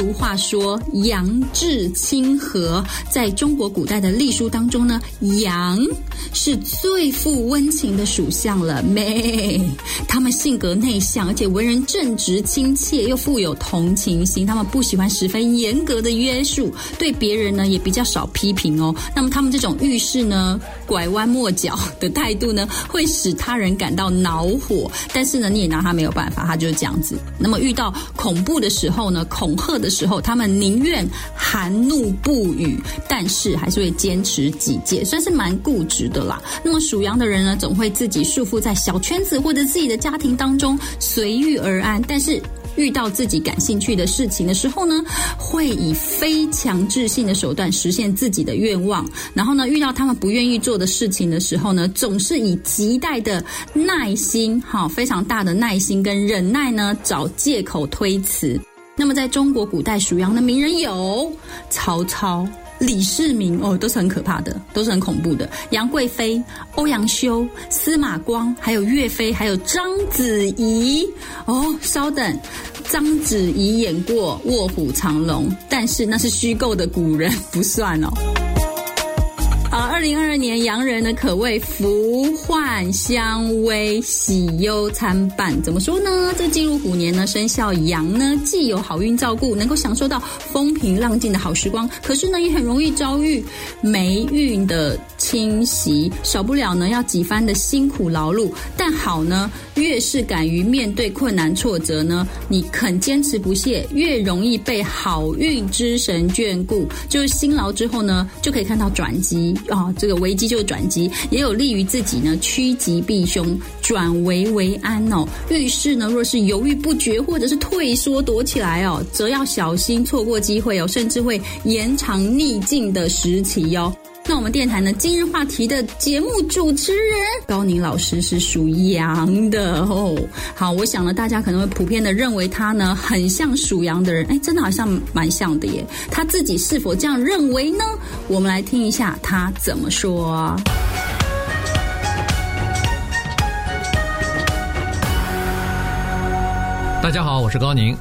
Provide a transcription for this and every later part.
俗话说“阳至清和”，在中国古代的隶书当中呢，羊是最富温情的属相了。妹，他们性格内向，而且为人正直、亲切，又富有同情心。他们不喜欢十分严格的约束，对别人呢也比较少批评哦。那么他们这种遇事呢拐弯抹角的态度呢，会使他人感到恼火。但是呢，你也拿他没有办法，他就是这样子。那么遇到恐怖的时候呢，恐吓的时候，他们宁愿含怒不语，但是还是会坚持己见，算是蛮固执的啦。那么属羊的人呢，总会自己束缚在小圈子或者自己的家庭当中，随遇而安。但是遇到自己感兴趣的事情的时候呢，会以非强制性的手段实现自己的愿望。然后呢，遇到他们不愿意做的事情的时候呢，总是以极大的耐心，哈，非常大的耐心跟忍耐呢，找借口推辞。那么，在中国古代属羊的名人有曹操、李世民哦，都是很可怕的，都是很恐怖的。杨贵妃、欧阳修、司马光，还有岳飞，还有章子怡哦。稍等，章子怡演过《卧虎藏龙》，但是那是虚构的古人，不算哦。二零二二年羊人呢，可谓福患相威，喜忧参半。怎么说呢？这进入虎年呢，生肖羊呢，既有好运照顾，能够享受到风平浪静的好时光，可是呢，也很容易遭遇霉运的侵袭，少不了呢要几番的辛苦劳碌。但好呢，越是敢于面对困难挫折呢，你肯坚持不懈，越容易被好运之神眷顾。就是辛劳之后呢，就可以看到转机。啊、哦，这个危机就是转机，也有利于自己呢趋吉避凶，转危为安哦。遇事呢，若是犹豫不决或者是退缩躲起来哦，则要小心错过机会哦，甚至会延长逆境的时期、哦。那我们电台呢，今日话题的节目主持人高宁老师是属羊的哦。好，我想呢，大家可能会普遍的认为他呢很像属羊的人，哎，真的好像蛮像的耶。他自己是否这样认为呢？我们来听一下他怎么说。大家好，我是高宁。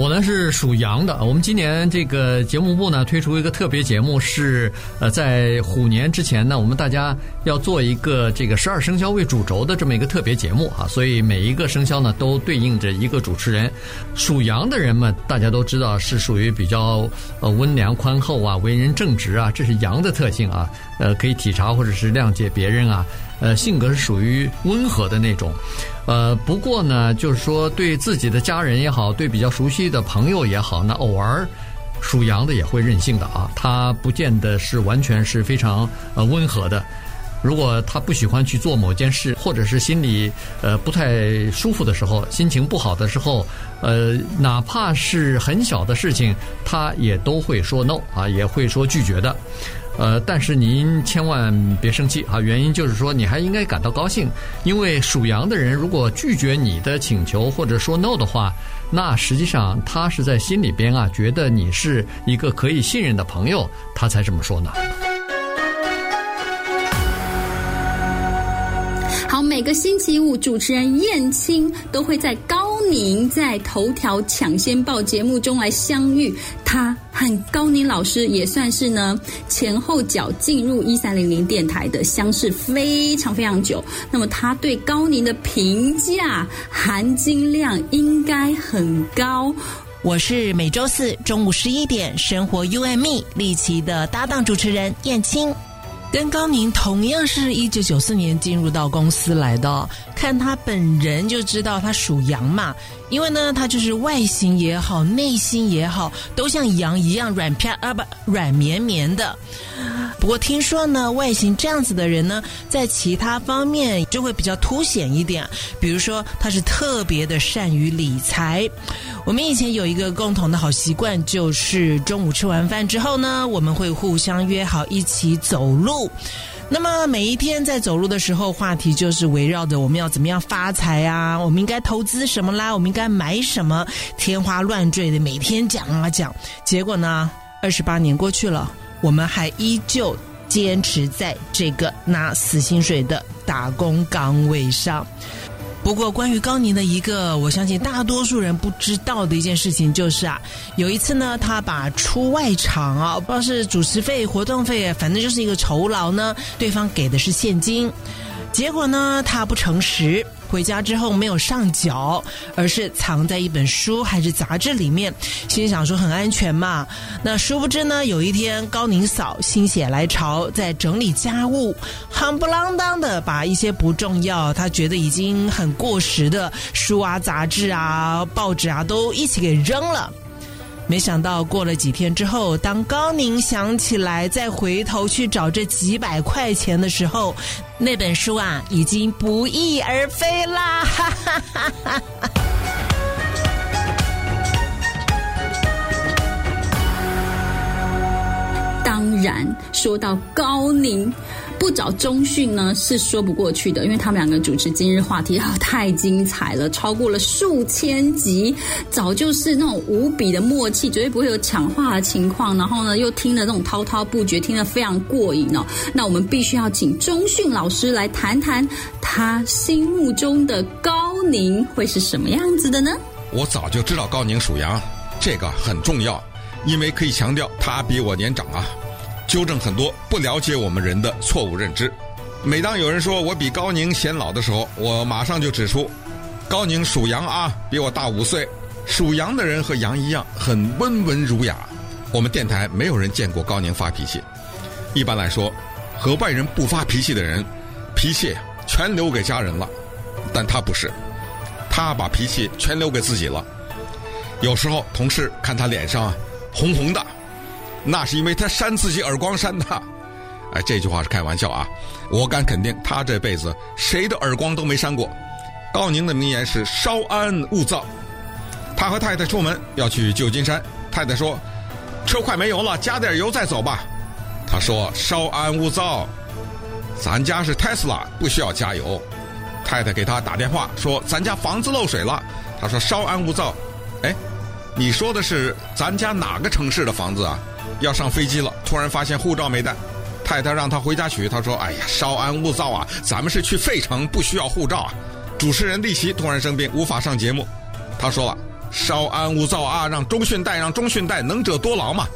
我呢是属羊的，我们今年这个节目部呢推出一个特别节目，是呃在虎年之前呢，我们大家要做一个这个十二生肖为主轴的这么一个特别节目啊，所以每一个生肖呢都对应着一个主持人。属羊的人们，大家都知道是属于比较呃温良宽厚啊，为人正直啊，这是羊的特性啊，呃可以体察或者是谅解别人啊。呃，性格是属于温和的那种，呃，不过呢，就是说对自己的家人也好，对比较熟悉的朋友也好，那偶尔属羊的也会任性的啊，他不见得是完全是非常呃温和的。如果他不喜欢去做某件事，或者是心里呃不太舒服的时候，心情不好的时候，呃，哪怕是很小的事情，他也都会说 no 啊，也会说拒绝的。呃，但是您千万别生气啊！原因就是说，你还应该感到高兴，因为属羊的人如果拒绝你的请求或者说 no 的话，那实际上他是在心里边啊，觉得你是一个可以信任的朋友，他才这么说呢。好，每个星期五，主持人燕青都会在高宁在头条抢先报节目中来相遇。他和高宁老师也算是呢前后脚进入一三零零电台的，相识非常非常久。那么他对高宁的评价含金量应该很高。我是每周四中午十一点生活 U M E 丽琦的搭档主持人燕青。跟高宁同样是一九九四年进入到公司来的，看他本人就知道他属羊嘛。因为呢，他就是外形也好，内心也好，都像羊一样软片啊，不软绵绵的。不过听说呢，外形这样子的人呢，在其他方面就会比较凸显一点。比如说，他是特别的善于理财。我们以前有一个共同的好习惯，就是中午吃完饭之后呢，我们会互相约好一起走路。那么每一天在走路的时候，话题就是围绕着我们要怎么样发财啊，我们应该投资什么啦，我们应该买什么，天花乱坠的每天讲啊讲。结果呢，二十八年过去了，我们还依旧坚持在这个拿死薪水的打工岗位上。不过，关于高宁的一个，我相信大多数人不知道的一件事情，就是啊，有一次呢，他把出外场啊，不知道是主持费、活动费，反正就是一个酬劳呢，对方给的是现金，结果呢，他不诚实。回家之后没有上缴，而是藏在一本书还是杂志里面，心想说很安全嘛。那殊不知呢，有一天高宁嫂心血来潮，在整理家务，夯不啷当的把一些不重要、他觉得已经很过时的书啊、杂志啊、报纸啊，都一起给扔了。没想到过了几天之后，当高宁想起来再回头去找这几百块钱的时候，那本书啊已经不翼而飞啦！哈哈哈哈哈。当然，说到高宁。不找中讯呢是说不过去的，因为他们两个主持今日话题啊太精彩了，超过了数千集，早就是那种无比的默契，绝对不会有抢话的情况。然后呢，又听了那种滔滔不绝，听得非常过瘾哦。那我们必须要请中讯老师来谈谈他心目中的高宁会是什么样子的呢？我早就知道高宁属羊，这个很重要，因为可以强调他比我年长啊。纠正很多不了解我们人的错误认知。每当有人说我比高宁显老的时候，我马上就指出，高宁属羊啊，比我大五岁。属羊的人和羊一样，很温文儒雅。我们电台没有人见过高宁发脾气。一般来说，和外人不发脾气的人，脾气全留给家人了。但他不是，他把脾气全留给自己了。有时候同事看他脸上红红的。那是因为他扇自己耳光扇的，哎，这句话是开玩笑啊！我敢肯定，他这辈子谁的耳光都没扇过。高宁的名言是“稍安勿躁”。他和太太出门要去旧金山，太太说：“车快没油了，加点油再走吧。”他说：“稍安勿躁，咱家是特斯拉，不需要加油。”太太给他打电话说：“咱家房子漏水了。”他说：“稍安勿躁。”哎，你说的是咱家哪个城市的房子啊？要上飞机了，突然发现护照没带，太太让他回家取。他说：“哎呀，稍安勿躁啊，咱们是去费城，不需要护照啊。”主持人丽琪突然生病，无法上节目。他说了：“稍安勿躁啊，让中讯带，让中讯带，能者多劳嘛。”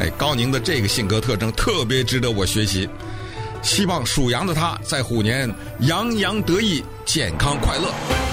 哎，高宁的这个性格特征特别值得我学习。希望属羊的他在虎年洋洋得意，健康快乐。